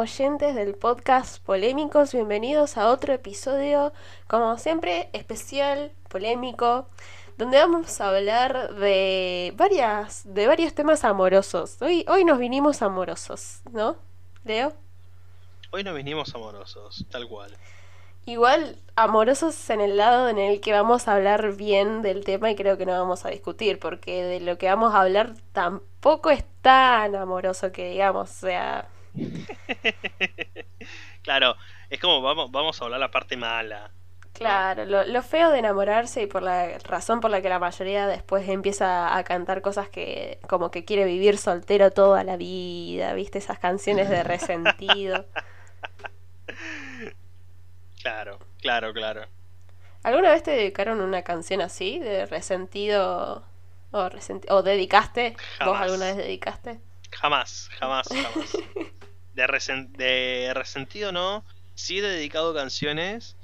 oyentes del podcast Polémicos, bienvenidos a otro episodio, como siempre, especial, polémico, donde vamos a hablar de varias, de varios temas amorosos. Hoy, hoy nos vinimos amorosos, ¿no? Leo. Hoy nos vinimos amorosos, tal cual. Igual amorosos en el lado en el que vamos a hablar bien del tema y creo que no vamos a discutir, porque de lo que vamos a hablar tampoco es tan amoroso que digamos, o sea... claro, es como vamos, vamos a hablar la parte mala. Claro, lo, lo, feo de enamorarse y por la razón por la que la mayoría después empieza a cantar cosas que como que quiere vivir soltero toda la vida, viste esas canciones de resentido. Claro, claro, claro. ¿Alguna vez te dedicaron una canción así, de resentido o, o dedicaste? ¿Vos alguna vez dedicaste? Jamás, jamás, jamás. de, de resentido no. Sí he dedicado canciones,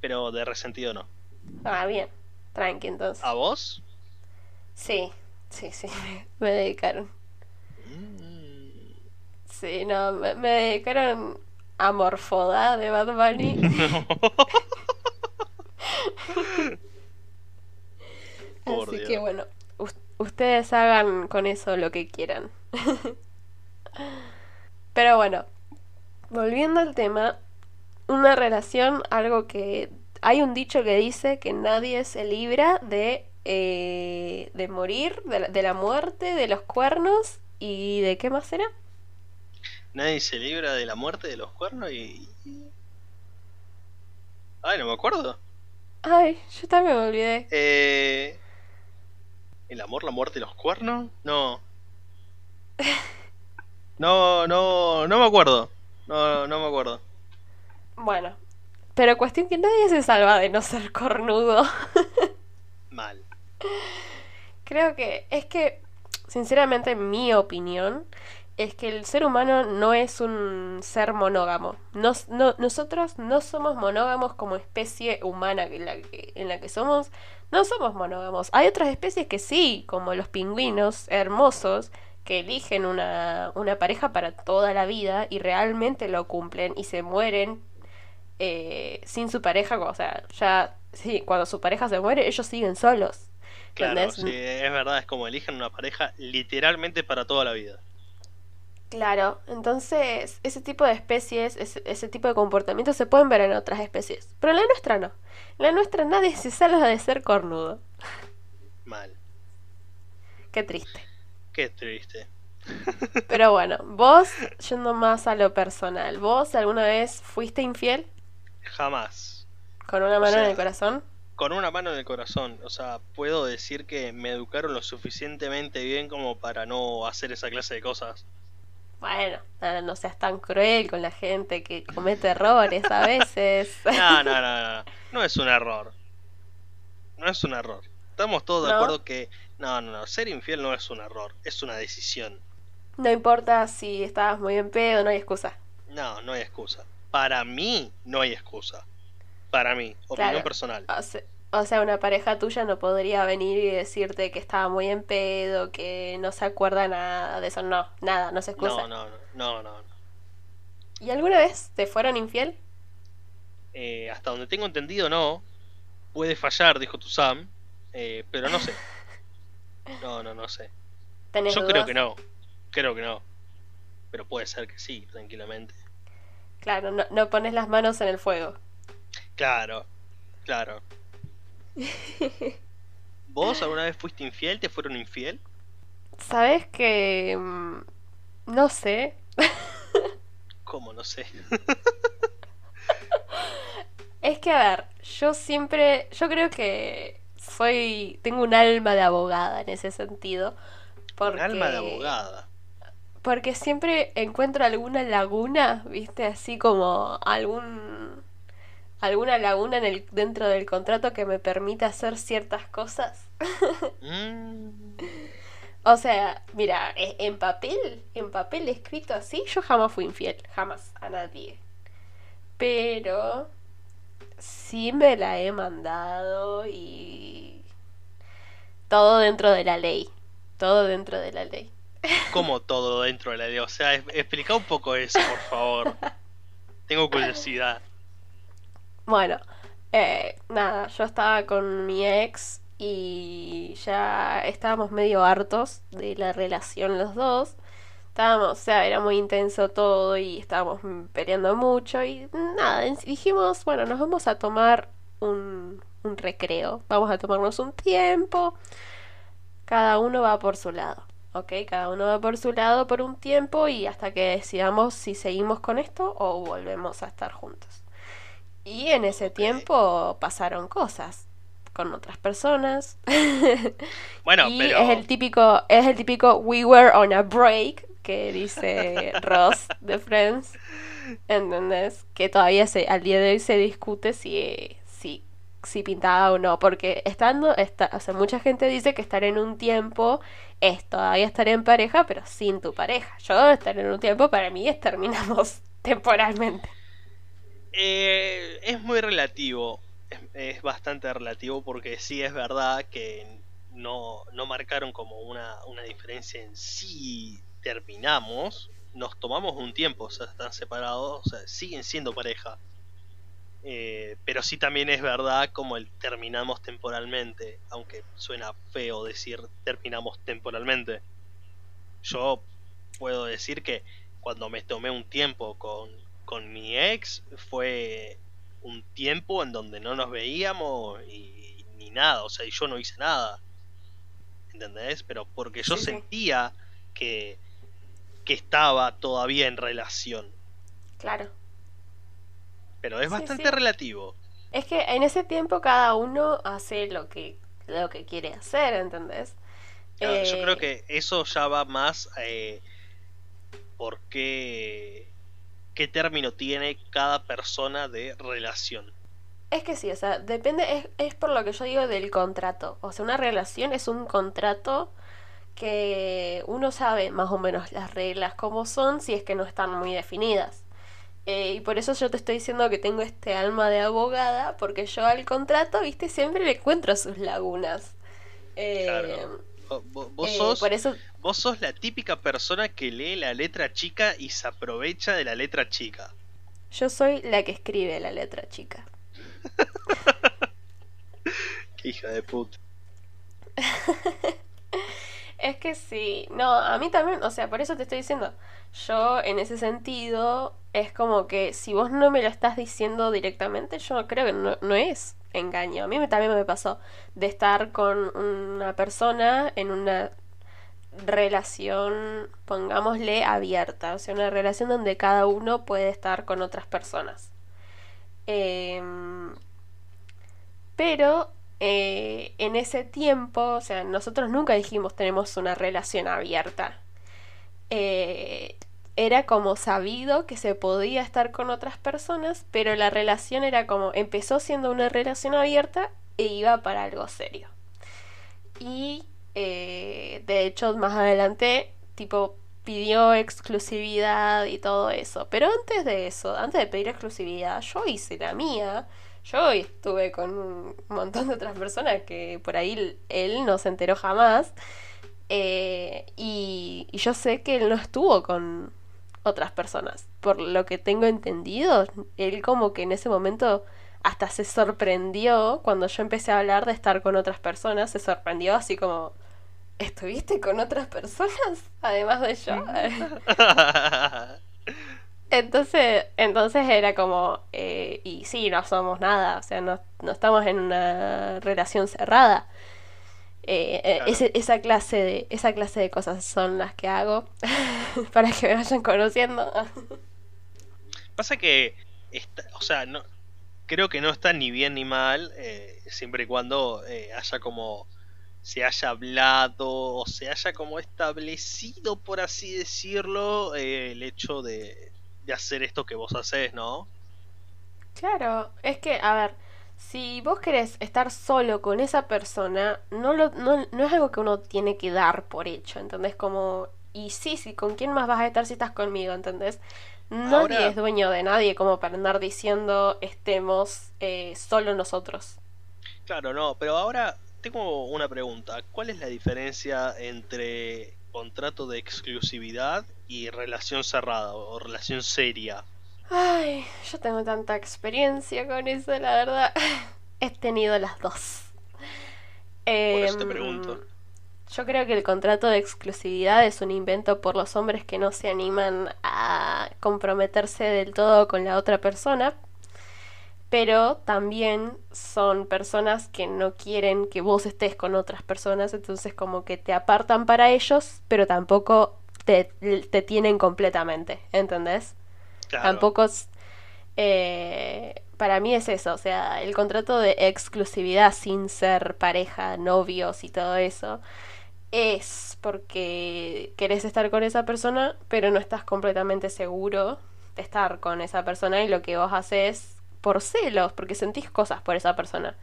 pero de resentido no. Ah, bien. Tranqui entonces. ¿A vos? Sí, sí, sí. Me dedicaron. Mm. Sí, no, me, me dedicaron Amorfoda de Bad Bunny. Así que bueno, ustedes hagan con eso lo que quieran. Pero bueno, volviendo al tema, una relación, algo que hay un dicho que dice que nadie se libra de, eh, de morir, de la, de la muerte, de los cuernos y de qué más era nadie se libra de la muerte de los cuernos y... Ay, no me acuerdo. Ay, yo también me olvidé. Eh... ¿El amor, la muerte y los cuernos? No. No, no, no me acuerdo. No, no me acuerdo. Bueno, pero cuestión que nadie se salva de no ser cornudo. Mal. Creo que es que, sinceramente, en mi opinión, es que el ser humano no es un ser monógamo. nosotros no somos monógamos como especie humana en la, que, en la que somos. No somos monógamos. Hay otras especies que sí, como los pingüinos hermosos, que eligen una, una pareja para toda la vida y realmente lo cumplen y se mueren eh, sin su pareja. O sea, ya, sí, cuando su pareja se muere, ellos siguen solos. Claro, sí, es verdad, es como eligen una pareja literalmente para toda la vida. Claro, entonces ese tipo de especies, ese, tipo de comportamientos se pueden ver en otras especies, pero en la nuestra no. En la nuestra nadie se salva de ser cornudo. Mal. Qué triste. Qué triste. Pero bueno, vos, yendo más a lo personal, ¿vos alguna vez fuiste infiel? Jamás. ¿Con una mano en el corazón? Con una mano en el corazón. O sea, puedo decir que me educaron lo suficientemente bien como para no hacer esa clase de cosas. Bueno, no, seas tan cruel con la gente que comete errores a veces. No, no, no, no. No es un error. No es un error. Estamos todos de acuerdo que. No, no, no. Ser infiel no es un error. Es una decisión. No importa si estabas muy en pedo, no hay excusa. No, no hay excusa. Para mí, no hay excusa. Para mí, opinión personal. O sea, una pareja tuya no podría venir y decirte que estaba muy en pedo, que no se acuerda nada de eso. No, nada, no se excusa. No, no, no, no. ¿Y alguna vez te fueron infiel? Eh, hasta donde tengo entendido, no. Puede fallar, dijo tu Sam, eh, pero no sé. No, no, no sé. Yo creo que no. Creo que no. Pero puede ser que sí, tranquilamente. Claro, no, no pones las manos en el fuego. Claro, claro. ¿Vos alguna vez fuiste infiel? ¿Te fueron infiel? Sabes que... Mm, no sé. ¿Cómo no sé? es que, a ver, yo siempre... Yo creo que soy... Tengo un alma de abogada en ese sentido. Porque... Un alma de abogada. Porque siempre encuentro alguna laguna, viste, así como algún alguna laguna en el, dentro del contrato que me permita hacer ciertas cosas. Mm. O sea, mira, e, en papel, en papel escrito así, yo jamás fui infiel, jamás a nadie. Pero sí me la he mandado y todo dentro de la ley, todo dentro de la ley. como todo dentro de la idea. O sea, explica un poco eso, por favor. Tengo curiosidad. Bueno, eh, nada, yo estaba con mi ex y ya estábamos medio hartos de la relación los dos. Estábamos, o sea, era muy intenso todo y estábamos peleando mucho y nada, dijimos, bueno, nos vamos a tomar un, un recreo, vamos a tomarnos un tiempo, cada uno va por su lado. ¿ok? Cada uno va por su lado por un tiempo y hasta que decidamos si seguimos con esto o volvemos a estar juntos. Y en ese tiempo pasaron cosas con otras personas. Bueno, y es el típico es el típico we were on a break que dice Ross de Friends. ¿Entendés? Que todavía se, al día de hoy se discute si, si, si pintaba o no. Porque estando, está, o sea, mucha gente dice que estar en un tiempo es todavía estar en pareja, pero sin tu pareja. Yo estar en un tiempo para mí es terminamos temporalmente. Eh, es muy relativo, es, bastante relativo porque sí es verdad que no, no marcaron como una, una diferencia en sí terminamos, nos tomamos un tiempo, o sea, están separados, o sea, siguen siendo pareja. Eh, pero sí también es verdad como el terminamos temporalmente, aunque suena feo decir terminamos temporalmente. Yo puedo decir que cuando me tomé un tiempo con, con mi ex fue un tiempo en donde no nos veíamos y, ni nada, o sea, y yo no hice nada. ¿Entendés? Pero porque yo sentía que, que estaba todavía en relación. Claro. Pero es bastante relativo. Es que en ese tiempo cada uno hace lo que, lo que quiere hacer, ¿entendés? Yo creo eh, que eso ya va más eh, por qué, qué término tiene cada persona de relación. Es que sí, o sea, depende, es, es por lo que yo digo del contrato. O sea, una relación es un contrato que uno sabe más o menos las reglas como son si es que no están muy definidas. Eh, y por eso yo te estoy diciendo que tengo este alma de abogada, porque yo al contrato, viste, siempre le encuentro sus lagunas. Eh, claro. Vos, eh, sos, eso... vos sos la típica persona que lee la letra chica y se aprovecha de la letra chica. Yo soy la que escribe la letra chica. Qué hija de puta. es que sí, no, a mí también, o sea, por eso te estoy diciendo, yo en ese sentido es como que si vos no me lo estás diciendo directamente, yo creo que no, es engaño. A mí también me pasó de estar con una persona en una relación, pongámosle, abierta, o sea, una relación donde cada uno puede estar con otras personas. Em, pero eh, en ese tiempo, o sea, nosotros nunca dijimos tenemos una relación abierta. Eh, era como sabido que se podía estar con otras personas, pero la relación era como, empezó siendo una relación abierta e iba para algo serio. Y eh, de hecho más adelante, tipo, pidió exclusividad y todo eso. Pero antes de eso, antes de pedir exclusividad, yo hice la mía. Yo estuve con un montón de otras personas que por ahí él no se enteró jamás. Eh, y, y, yo sé que él no estuvo con, otras personas. Por lo que tengo entendido, él como que en ese momento hasta se sorprendió cuando yo empecé a hablar de estar con otras personas, se sorprendió así como, ¿estuviste con otras personas? Además de yo. entonces, entonces era como, eh, y sí, no somos nada, o sea, no, no estamos en una relación cerrada. Eh, eh, esa, clase de, esa clase de cosas son las que hago para que me vayan conociendo. Pasa que, o sea, no, creo que no está ni bien ni mal, eh, siempre y cuando haya como se haya hablado o se haya como establecido, por así decirlo, el hecho de, de hacer esto que vos haces, ¿no? Claro, es que, a ver, si vos querés estar solo con esa persona, no, lo, no, no es algo que uno tiene que dar por hecho, ¿entendés? Como, y sí, sí, ¿con quién más vas a estar si estás conmigo, ¿entendés? Nadie es dueño de nadie como para andar diciendo estemos eh, solo nosotros. Claro, no, pero ahora tengo una pregunta. ¿Cuál es la diferencia entre contrato de exclusividad y relación cerrada o relación seria. Ay, yo tengo tanta experiencia con eso, la verdad. He tenido las dos. Por eso te em, pregunto. Yo creo que el contrato de exclusividad es un invento por los hombres que no se animan a comprometerse del todo con la otra persona, pero también son personas que no quieren que vos estés con otras personas, entonces como que te apartan para ellos, pero tampoco te, te tienen completamente, ¿entendés? Tampoco es... Eh, para mí es eso, o sea, el contrato de exclusividad sin ser pareja, novios y todo eso, es porque querés estar con esa persona, pero no estás completamente seguro de estar con esa persona y lo que vos haces por celos, porque sentís cosas por esa persona,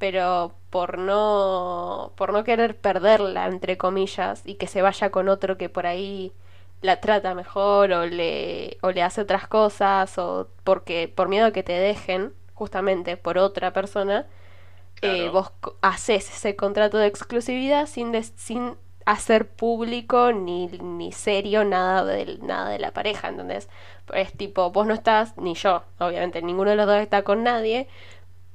pero por no por no querer perderla entre comillas y que se vaya con otro que por ahí la trata mejor o le o le hace otras cosas o porque por miedo a que te dejen justamente por otra persona eh, vos haces ese contrato de exclusividad sin sin hacer público ni, ni serio nada de, nada de la pareja, ¿entendés? Es tipo, vos no estás, ni yo, obviamente, ninguno de los dos está con nadie,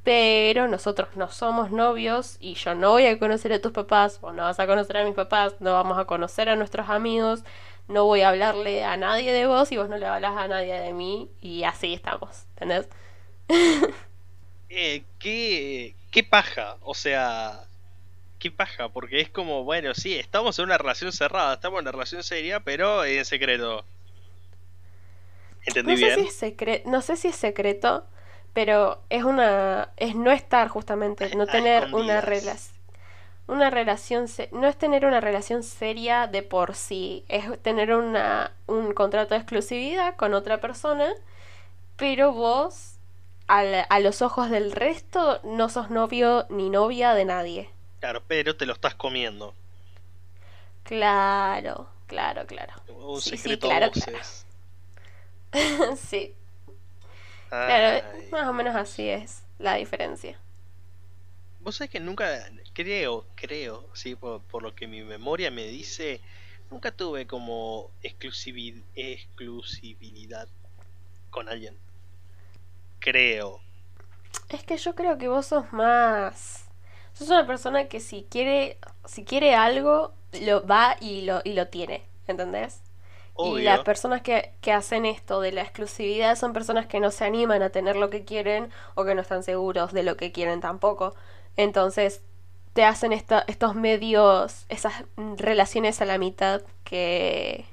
pero nosotros no somos novios y yo no voy a conocer a tus papás, vos no vas a conocer a mis papás, no vamos a conocer a nuestros amigos, no voy a hablarle a nadie de vos y vos no le hablas a nadie de mí y así estamos, ¿entendés? eh, ¿qué, qué paja, o sea, qué paja, porque es como, bueno, sí, estamos en una relación cerrada, estamos en una relación seria, pero en secreto. ¿Entendí no bien? Sé si es no sé si es secreto, pero es una. es no estar justamente, no tener una relación. Una relación, no es tener una relación seria de por sí, es tener una, un contrato de exclusividad con otra persona, pero vos, a los ojos del resto, no sos novio ni novia de nadie. Claro, pero te lo estás comiendo. Claro, claro, claro. Un secreto claro, sí. Claro, más o menos así es la diferencia. Vos sabés que nunca, creo, creo, sí, por, por lo que mi memoria me dice, nunca tuve como exclusividad con alguien. Creo. Es que yo creo que vos sos más sos una persona que si quiere, si quiere algo, lo va y lo, y lo tiene, ¿entendés? Y las personas que, que hacen esto de la exclusividad son personas que no se animan a tener lo que quieren o que no están seguros de lo que quieren tampoco. Entonces te hacen estos medios, esas relaciones a la mitad que,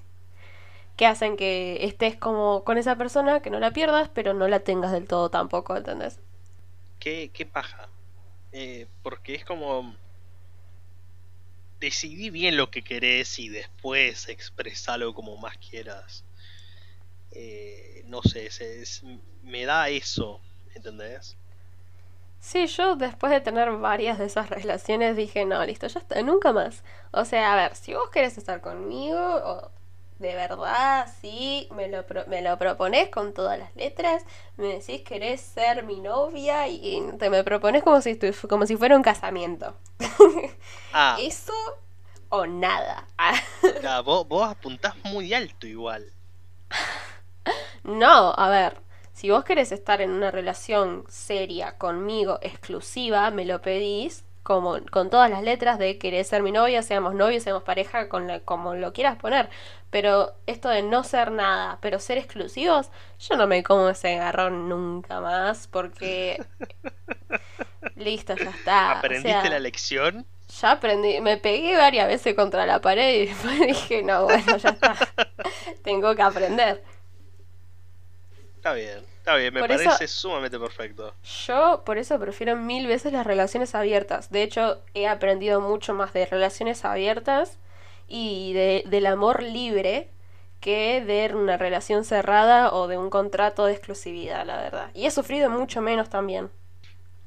que hacen que estés como con esa persona, que no la pierdas, pero no la tengas del todo tampoco, ¿entendés? ¿Qué, qué paja? Eh, porque es como decidí bien lo que querés y después expresalo como más quieras. Eh, no sé, me da eso, ¿entendés? Sí, yo después de tener varias de esas relaciones dije, no, listo, ya está, nunca más. O sea, a ver, si vos querés estar conmigo, o de verdad, sí, me lo, me lo propones con todas las letras, me decís querés ser mi novia y te me propones como si, como si fuera un casamiento. Ah. Eso o nada. vos, vos apuntás muy alto igual. No, a ver, si vos querés estar en una relación seria conmigo, exclusiva, me lo pedís como con todas las letras de querer ser mi novia, seamos novios, seamos pareja, con como lo quieras poner. Pero esto de no ser nada, pero ser exclusivos, yo no me como ese garrón nunca más porque listo, ya está. ¿Aprendiste la lección? Ya aprendí, me pegué varias veces contra la pared y después dije, no, bueno, ya está. Tengo que aprender. Está bien. Está bien, me parece sumamente perfecto. Yo por eso prefiero mil veces las relaciones abiertas. De hecho, he aprendido mucho más de relaciones abiertas y de, del amor libre que de una relación cerrada o de un contrato de exclusividad, la verdad. Y he sufrido mucho menos también.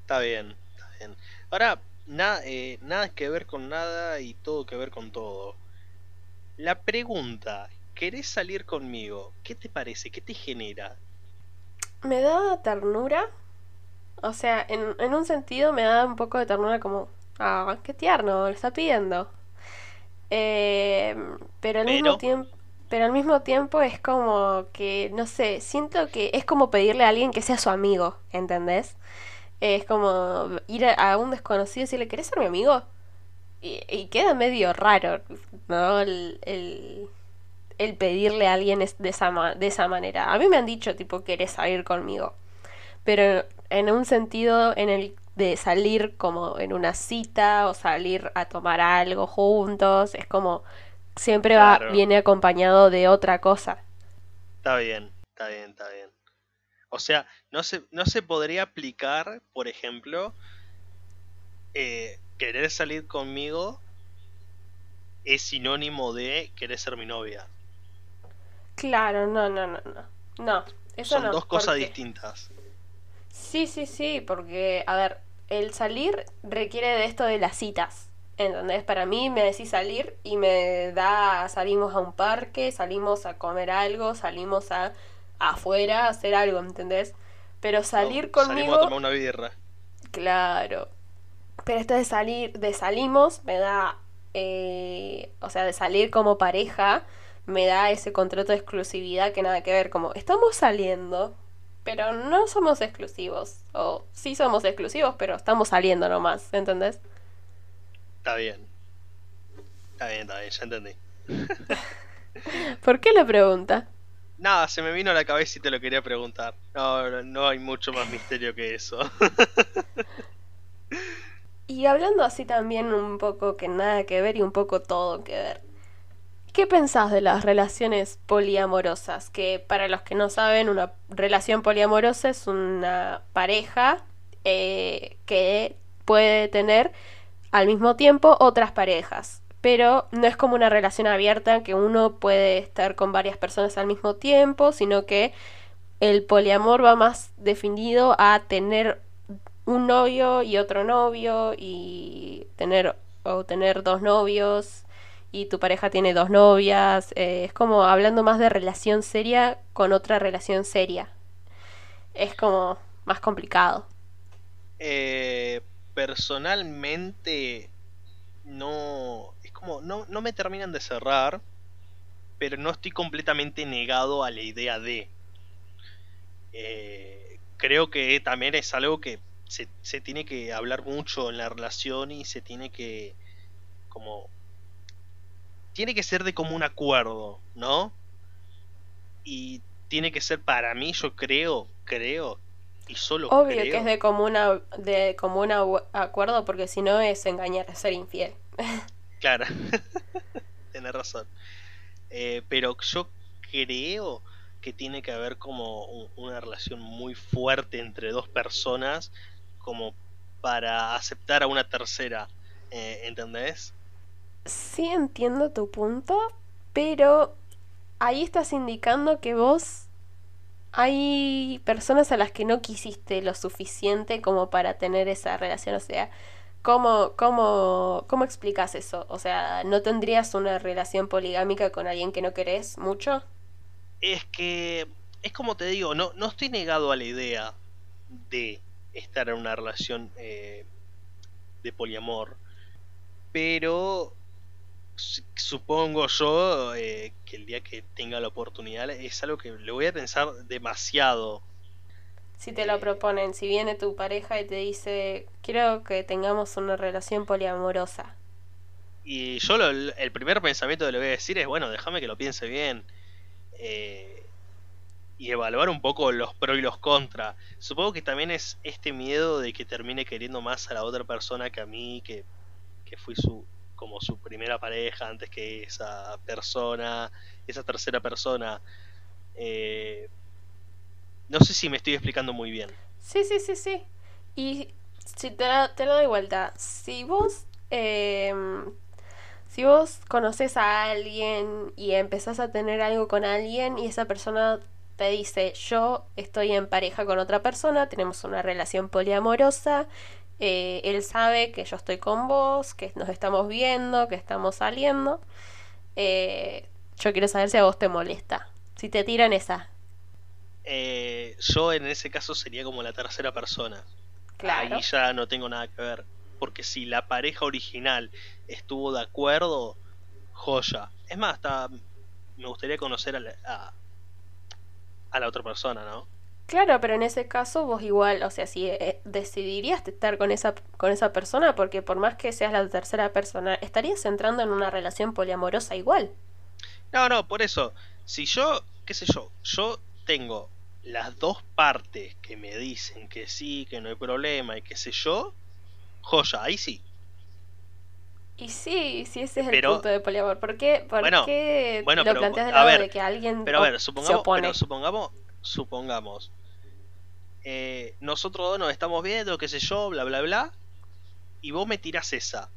Está bien, está bien. Ahora, nada, eh, nada que ver con nada y todo que ver con todo. La pregunta, ¿querés salir conmigo? ¿Qué te parece? ¿Qué te genera? Me da ternura. O sea, en, en un sentido me da un poco de ternura como, ah, qué tierno, le está pidiendo. Eh, pero al mismo tiempo pero al mismo tiempo es como que, no sé, siento que es como pedirle a alguien que sea su amigo, ¿entendés? Es como ir a, un desconocido y decirle, ¿querés ser mi amigo? Y, queda medio raro, ¿no? El, el, pedirle a alguien de esa, de esa manera. A mí me han dicho, tipo, ¿querés salir conmigo? Pero en un sentido en el de salir como en una cita o salir a tomar algo juntos, es como siempre va, viene acompañado de otra cosa. Está bien, está bien, está bien. O sea, no se, no se podría aplicar, por ejemplo, eh, querer salir conmigo es sinónimo de querer ser mi novia. Claro, no, no, no, no. No, eso Son dos cosas distintas. Sí, sí, sí, porque, a ver, el salir requiere de esto de las citas. ¿Entendés? Para mí me decís salir y me da, salimos a un parque, salimos a comer algo, salimos a afuera a hacer algo, ¿entendés? Pero salir conmigo... Salimos a tomar una birra. Claro. Pero esto de salir, de salimos, me da, eh, o sea, de salir como pareja, me da ese contrato de exclusividad que nada que ver, como estamos saliendo, pero no somos exclusivos. O sí somos exclusivos, pero estamos saliendo nomás, ¿entendés? Está bien. Está bien, está bien, ya entendí. ¿Por qué la pregunta? Nada, se me vino a la cabeza y te lo quería preguntar. No, no hay mucho más misterio que eso. y hablando así también un poco que nada que ver y un poco todo que ver. ¿Qué pensás de las relaciones poliamorosas? Que para los que no saben, una relación poliamorosa es una pareja eh, que puede tener al mismo tiempo otras parejas. Pero no es como una relación abierta que uno puede estar con varias personas al mismo tiempo, sino que el poliamor va más definido a tener un novio y otro novio y tener o tener dos novios y tu pareja tiene dos novias. Eh, es como hablando más de relación seria con otra relación seria. Es como más complicado. Eh, personalmente no es como no, no me terminan de cerrar pero no estoy completamente negado a la idea de eh, creo que también es algo que se, se, tiene que hablar mucho en la relación y se tiene que como tiene que ser de como un acuerdo no y tiene que ser para mí yo creo creo y solo Obvio que es de común, de común acuerdo porque si no es engañar, es ser infiel. Claro, tienes razón. Eh, pero yo creo que tiene que haber como una relación muy fuerte entre dos personas como para aceptar a una tercera, eh, ¿entendés? Sí entiendo tu punto, pero ahí estás indicando que vos hay personas a las que no quisiste lo suficiente como para tener esa relación. O sea, ¿cómo, cómo, cómo explicas eso? O sea, ¿no tendrías una relación poligámica con alguien que no querés mucho? Es que, es como te digo, no, no estoy negado a la idea de estar en una relación eh, de poliamor, pero supongo yo eh, que el día que tenga la oportunidad es algo que le voy a pensar demasiado. Si te lo eh, proponen, si viene tu pareja y te dice, quiero que tengamos una relación poliamorosa. Y yo el primer pensamiento que le voy a decir es, bueno, déjame que lo piense bien. Eh, y evaluar un poco los pros y los contras. Supongo que también es este miedo de que termine queriendo más a la otra persona que a mí, que, que fui su, como su primera pareja antes que esa persona, esa tercera persona. Eh, no sé si me estoy explicando muy bien. Sí, sí, sí, sí. Y si te, lo doy vuelta, si vos, em, si vos conoces a alguien y empezás a tener algo con alguien y esa persona te dice, yo estoy en pareja con otra persona, tenemos una relación poliamorosa eh, él sabe que yo estoy con vos, que nos estamos viendo, que estamos saliendo. Eh, yo quiero saber si a vos te molesta. Si te tiran esa. Eh, yo en ese caso sería como la tercera persona. Ahí ya no tengo nada que ver. Porque si la pareja original estuvo de acuerdo, joya. Es más, hasta me gustaría conocer a la, a la otra persona, ¿no? Claro, pero en ese caso vos igual, o sea, si eh, decidirías estar con esa, con esa persona, porque por más que seas la tercera persona, estarías entrando en una relación poliamorosa igual. No, no, por eso, si yo, qué sé yo, yo tengo las dos partes que me dicen que sí, que no hay problema y qué sé yo, joya, ahí sí. Y sí, sí, ese es el punto de poliamor. ¿Por qué, por qué lo planteas de lado de que alguien pero a ver, supongamos, Pero supongamos, supongamos, eh, nosotros dos nos estamos viendo, qué sé yo, bla, bla, bla, y vos me tirás esa.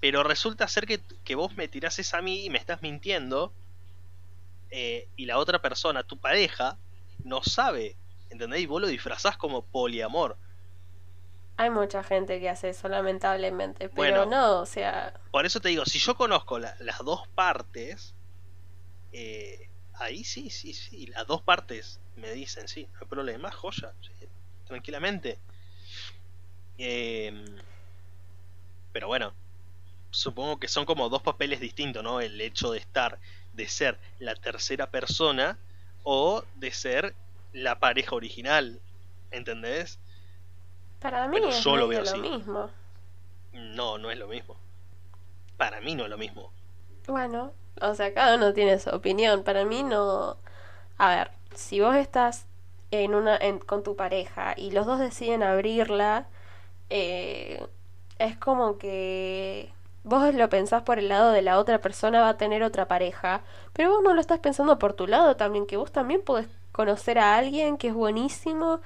Pero resulta ser que, que vos me tirás esa a mí y me estás mintiendo, eh, y la otra persona, tu pareja, no sabe, ¿entendés? Y vos lo disfrazás como poliamor. Hay mucha gente que hace eso, lamentablemente, pero no, o sea... Por eso te digo, si yo conozco las dos partes, eh, ahí sí, sí, sí, las dos partes me dicen, sí, no hay problema, joya, tranquilamente. Em, pero bueno, supongo que son como dos papeles distintos, ¿no? El hecho de estar, de ser la tercera persona o de ser la pareja original, ¿entendés? Para mí es lo mismo. No, no es lo mismo. Para mí no es lo mismo. Bueno, o sea, cada uno tiene su opinión. Para mí no. A ver, si vos estás en una con tu pareja y los dos deciden abrirla, eh, es como que vos lo pensás por el lado de la otra persona va a tener otra pareja, pero vos no lo estás pensando por tu lado también, que vos también podés conocer a alguien que es buenísimo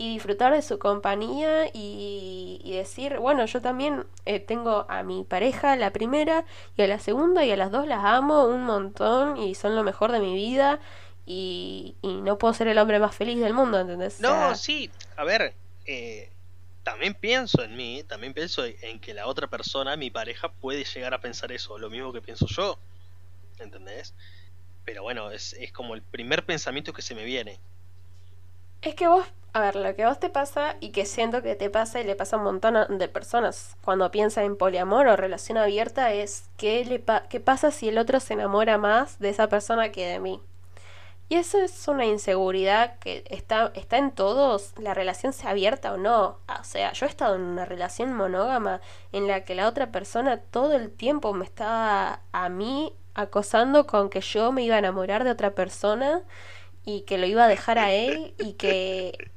y disfrutar de su compañía y, decir, bueno, yo también eh, tengo a mi pareja, la primera y a la segunda y a las dos las amo un montón y son lo mejor de mi vida y, no puedo ser el hombre más feliz del mundo, ¿entendés? No, sí, a ver, eh, también pienso en mí, también pienso en que la otra persona, mi pareja, puede llegar a pensar eso, lo mismo que pienso yo, ¿entendés? Pero bueno, es, es como el primer pensamiento que se me viene. Es que vos a ver, lo que a vos te pasa y que siento que te pasa y le pasa a un montón de personas cuando piensan en poliamor o relación abierta es ¿qué, le qué pasa si el otro se enamora más de esa persona que de mí. Y eso es una inseguridad que está, está en todos, la relación sea abierta o no. O sea, yo he estado en una relación monógama en la que la otra persona todo el tiempo me estaba a mí acosando con que yo me iba a enamorar de otra persona y que lo iba a dejar a él y que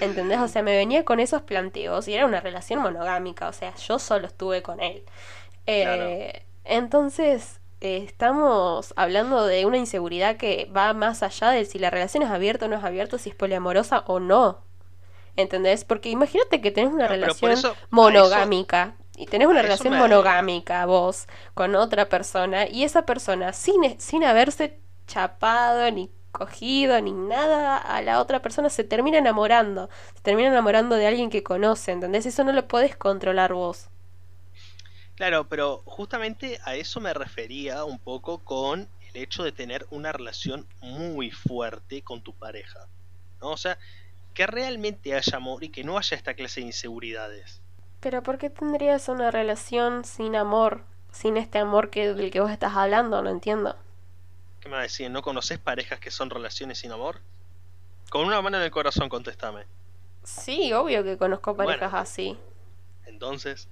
¿Entendés? O sea, me venía con esos planteos y era una relación monogámica, o sea, yo solo estuve con él. Eh, entonces, eh, estamos hablando de una inseguridad que va más allá de si la relación es abierta o no es abierta, si es poliamorosa o no. ¿Entendés? Porque imagínate que tenés una relación monogámica. Y tenés una relación monogámica vos con otra persona y esa persona sin, sin haberse chapado ni cogido ni nada a la otra persona, se termina enamorando. Se termina enamorando de alguien que conoce, ¿entendés? Eso no lo podés controlar vos. Claro, pero justamente a eso me refería un poco con el hecho de tener una relación muy fuerte con tu pareja. ¿no? O sea, que realmente haya amor y que no haya esta clase de inseguridades. Pero ¿por qué tendrías una relación sin amor? Sin este amor que, del que vos estás hablando, no entiendo. ¿Qué me va a decir? ¿No conoces parejas que son relaciones sin amor? Con una mano en el corazón, contéstame. Sí, obvio que conozco parejas así. Entonces.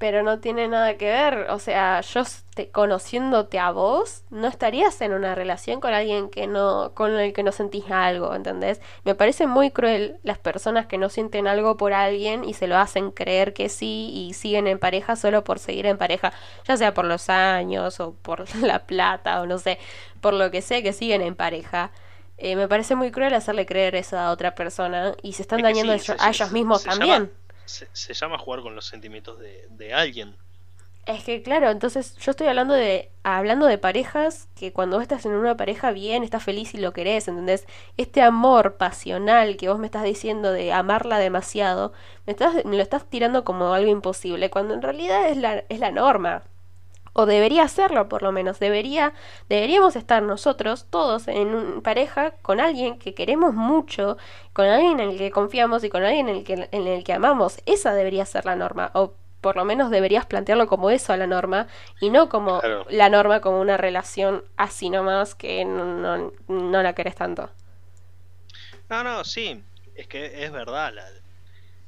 Pero no tiene nada que ver. O sea, yo te, conociéndote a vos, no estarías en una relación con alguien que no, con el que no sentís algo, ¿entendés? Me parece muy cruel las personas que no sienten algo por alguien y se lo hacen creer que sí y siguen en pareja solo por seguir en pareja, ya sea por los años o por la plata o no sé, por lo que sea que siguen en pareja. Eh, me parece muy cruel hacerle creer eso a otra persona y se están dañando a ellos mismos también se, llama jugar con los sentimientos de, alguien. Es que claro, entonces yo estoy hablando de hablando de parejas que cuando estás en una pareja bien, estás feliz y lo querés, ¿entendés? Este amor pasional que vos me estás diciendo de amarla demasiado, me estás me lo estás tirando como algo imposible, cuando en realidad es la es la norma o debería hacerlo por lo menos, debería, deberíamos estar nosotros todos en pareja con alguien que queremos mucho, con alguien en el que confiamos y con alguien en el que, en el que amamos. Esa debería ser la norma. O por lo menos deberías plantearlo como eso a la norma y no como la norma como una relación así nomás que no, no, la querés tanto. No, no, sí, es que es verdad,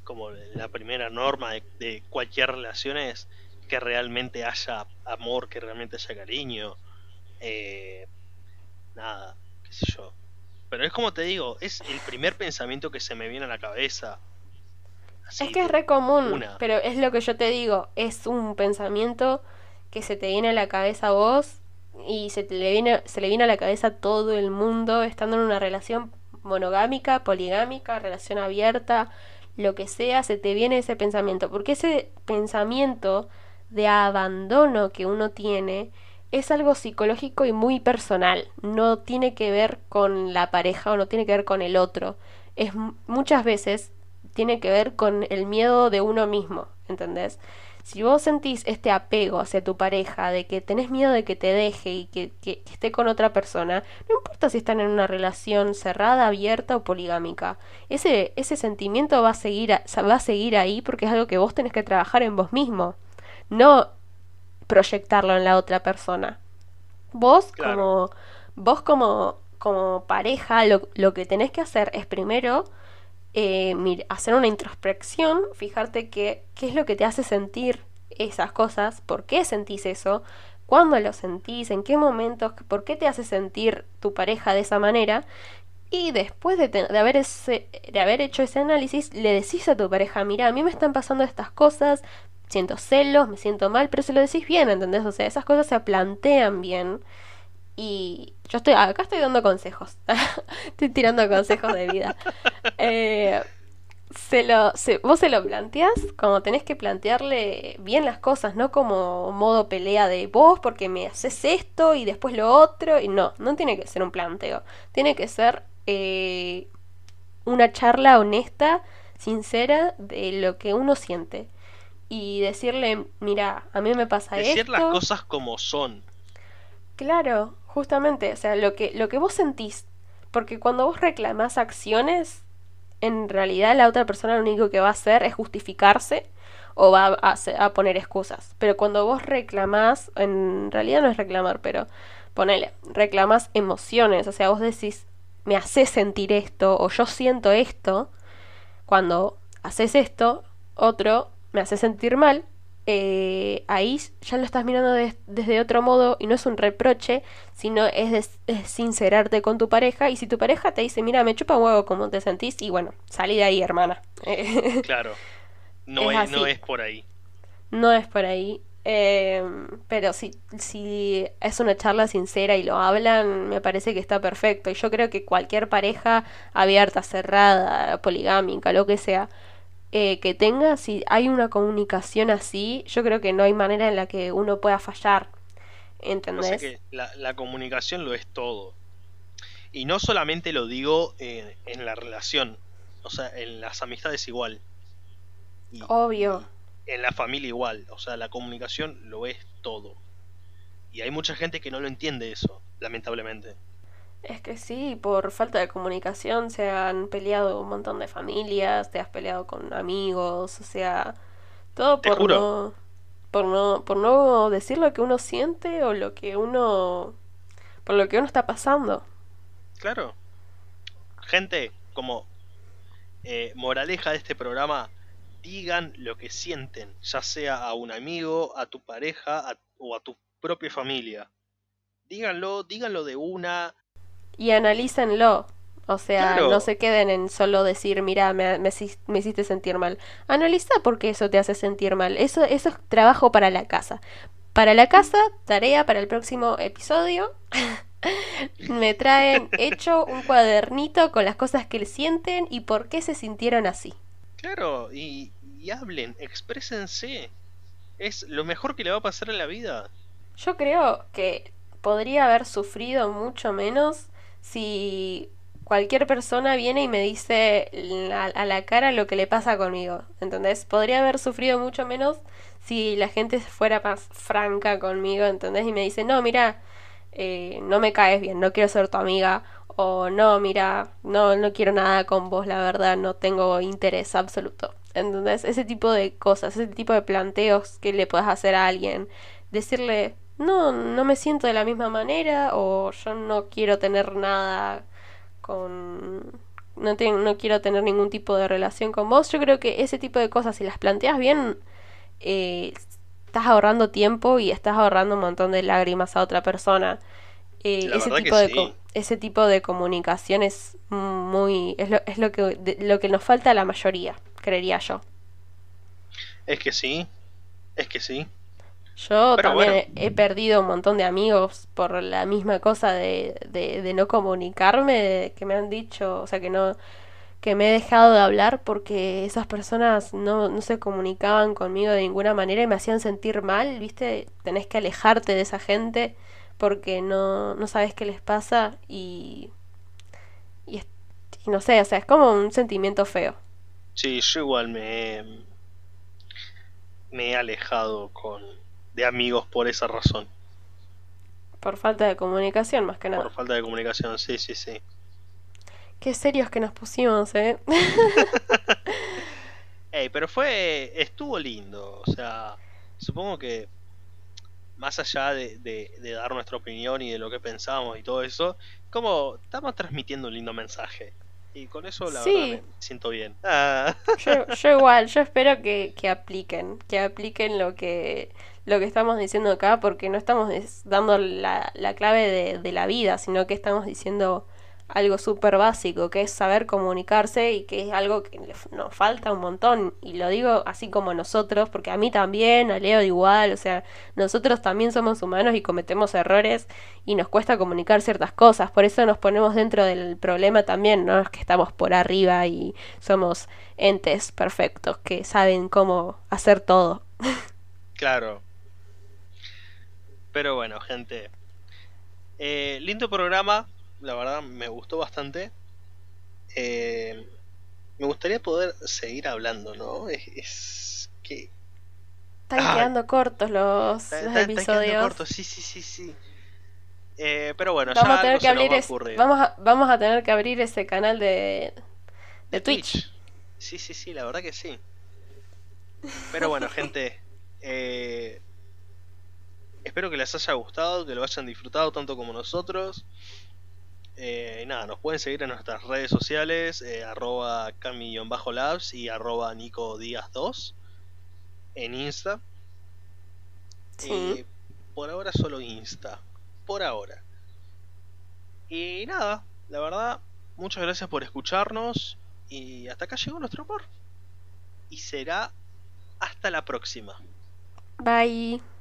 como la primera norma de, cualquier relación es que realmente haya amor, que realmente haya cariño. Eh, nada, qué sé yo. Pero es como te digo, es el primer pensamiento que se me viene a la cabeza es que es re común, pero es lo que yo te digo, es un pensamiento que se te viene a la cabeza a vos y se, te le, viene, se le viene a la cabeza a todo el mundo estando en una relación monogámica, poligámica, relación abierta, lo que sea, se te viene ese pensamiento, porque ese pensamiento de abandono que uno tiene es algo psicológico y muy personal, no tiene que ver con la pareja o no tiene que ver con el otro. Es muchas veces tiene que ver con el miedo de uno mismo, ¿entendés? Si vos sentís este apego hacia tu pareja, de que tenés miedo de que te deje y que, esté con otra persona, no importa si están en una relación cerrada, abierta o poligámica. Ese, ese sentimiento va a, seguir va a seguir ahí porque es algo que vos tenés que trabajar en vos mismo, no proyectarlo en la otra persona. Vos como vos como, como pareja lo, lo que tenés que hacer es primero eh, hacer una introspección, fijarte qué es lo que te hace sentir esas cosas, por qué sentís eso, cuándo lo sentís, en qué momentos, por qué te hace sentir tu pareja de esa manera. Y después de, de, haber ese, de haber hecho ese análisis, le decís a tu pareja, mira, a mí me están pasando estas cosas, siento celos, me siento mal, pero se lo decís bien, ¿entendés? O sea, esas cosas se plantean bien. Y yo estoy, acá estoy dando consejos. estoy tirando consejos de vida. Eh, se lo, vos se lo planteás como tenés que plantearle bien las cosas, no como modo pelea de vos porque me haces esto y después lo otro. Y no, no tiene que ser un planteo. Tiene que ser eh, una charla honesta, sincera de lo que uno siente. Y decirle, mira, a mí me pasa esto. Decir las cosas como son. Claro, Justamente, o sea, lo que, lo que vos sentís. Porque cuando vos reclamás acciones, en realidad la otra persona lo único que va a hacer es justificarse o va a, a poner excusas. Pero cuando vos reclamás, en realidad no es reclamar, pero ponele, reclamás emociones, o sea, vos decís, me haces sentir esto o yo siento esto, cuando haces esto, otro me hace sentir mal, eh, ahí ya lo estás mirando desde otro modo y no es un reproche, sino es, sincerarte con tu pareja y si tu pareja te dice, mira, me chupa huevo como te sentís y bueno, salí de ahí, hermana. claro, no es, no es por ahí. No es por ahí. Em, pero si, si es una charla sincera y lo hablan, me parece que está perfecto. Y yo creo que cualquier pareja abierta, cerrada, poligámica, lo que sea, eh, que tenga, si hay una comunicación así, yo creo que no hay manera en la que uno pueda fallar. ¿Entendés? que la, comunicación lo es todo. Y no solamente lo digo en, la relación, o sea, en las amistades igual. Obvio. en la familia igual, o sea, la comunicación lo es todo. Y hay mucha gente que no lo entiende eso, lamentablemente. Es que sí, por falta de comunicación se han peleado un montón de familias, te has peleado con amigos, o sea, todo por no por no por no decir lo que uno siente o lo que uno por lo que uno está pasando. Claro. Gente, como eh, moraleja de este programa, digan lo que sienten, ya sea a un amigo, a tu pareja o a tu propia familia. Díganlo, díganlo de una, y analícenlo. O sea, no se queden en solo decir, mira, me, me, hiciste sentir mal. Analiza por qué eso te hace sentir mal. Eso, eso es trabajo para la casa. Para la casa, tarea para el próximo episodio. me traen hecho un cuadernito con las cosas que le sienten y por qué se sintieron así. Claro, y, y hablen, exprésense. Es lo mejor que le va a pasar en la vida. Yo creo que podría haber sufrido mucho menos si cualquier persona viene y me dice a, la cara lo que le pasa conmigo, ¿entendés? Podría haber sufrido mucho menos si la gente fuera más franca conmigo, ¿entendés? Y me dice, no, mira, eh, no me caes bien, no quiero ser tu amiga, o no, mira, no, no quiero nada con vos, la verdad, no tengo interés absoluto. ¿Entendés? Ese tipo de cosas, ese tipo de planteos que le puedes hacer a alguien. Decirle, no, no me siento de la misma manera o yo no quiero tener nada con... No, no quiero tener ningún tipo de relación con vos. Yo creo que ese tipo de cosas, si las planteas bien, eh, estás ahorrando tiempo y estás ahorrando un montón de lágrimas a otra persona. Eh, ese, tipo de ese tipo de comunicación es muy es lo, es lo que lo que nos falta a la mayoría creería yo es que sí es que sí yo también he perdido un montón de amigos por la misma cosa de, de, no comunicarme, que me han dicho, o sea, que no que me he dejado de hablar porque esas personas no, no se comunicaban conmigo de ninguna manera y me hacían sentir mal, ¿viste? Tenés que alejarte de esa gente porque no, no sabes qué les pasa y, y, y no sé, o sea, es como un sentimiento feo. Sí, yo igual me, me he alejado con de amigos por esa razón. Por falta de comunicación, más que nada. Por falta de comunicación, sí, sí, sí. Qué serios que nos pusimos, ¿eh? Ey, pero fue. Estuvo lindo. O sea, supongo que. Más allá de, de, dar nuestra opinión y de lo que pensamos y todo eso, como estamos transmitiendo un lindo mensaje. Y con eso la verdad me siento bien. Ah. Yo, yo, igual, yo espero que, que apliquen, que apliquen lo que lo que estamos diciendo acá porque no estamos dando la, la clave de, de, la vida, sino que estamos diciendo algo súper básico, que es saber comunicarse y que es algo que nos falta un montón. Y lo digo así como nosotros, porque a mí también, a Leo igual, o sea, nosotros también somos humanos y cometemos errores y nos cuesta comunicar ciertas cosas. Por eso nos ponemos dentro del problema también, no es que estamos por arriba y somos entes perfectos que saben cómo hacer todo. Claro, pero bueno, gente. Eh, lindo programa, la verdad me gustó bastante. Eh, me gustaría poder seguir hablando, ¿no? Es, que... Están quedando cortos los, episodios. Están quedando cortos, sí, sí, sí, sí. Eh, pero bueno, vamos ya a tener que abrir vamos, a, vamos a tener que abrir ese canal de, de, Twitch. Twitch. Sí, sí, sí, la verdad que sí. Pero bueno, gente, eh, Espero que les haya gustado, que lo hayan disfrutado tanto como nosotros. Eh, nada, nos pueden seguir en nuestras redes sociales, eh, arroba cami-labs y arroba nico 2 en Insta. Eh, por ahora solo Insta, por ahora. Y nada, la verdad, muchas gracias por escucharnos y hasta acá llegó nuestro amor. Y será hasta la próxima. Bye.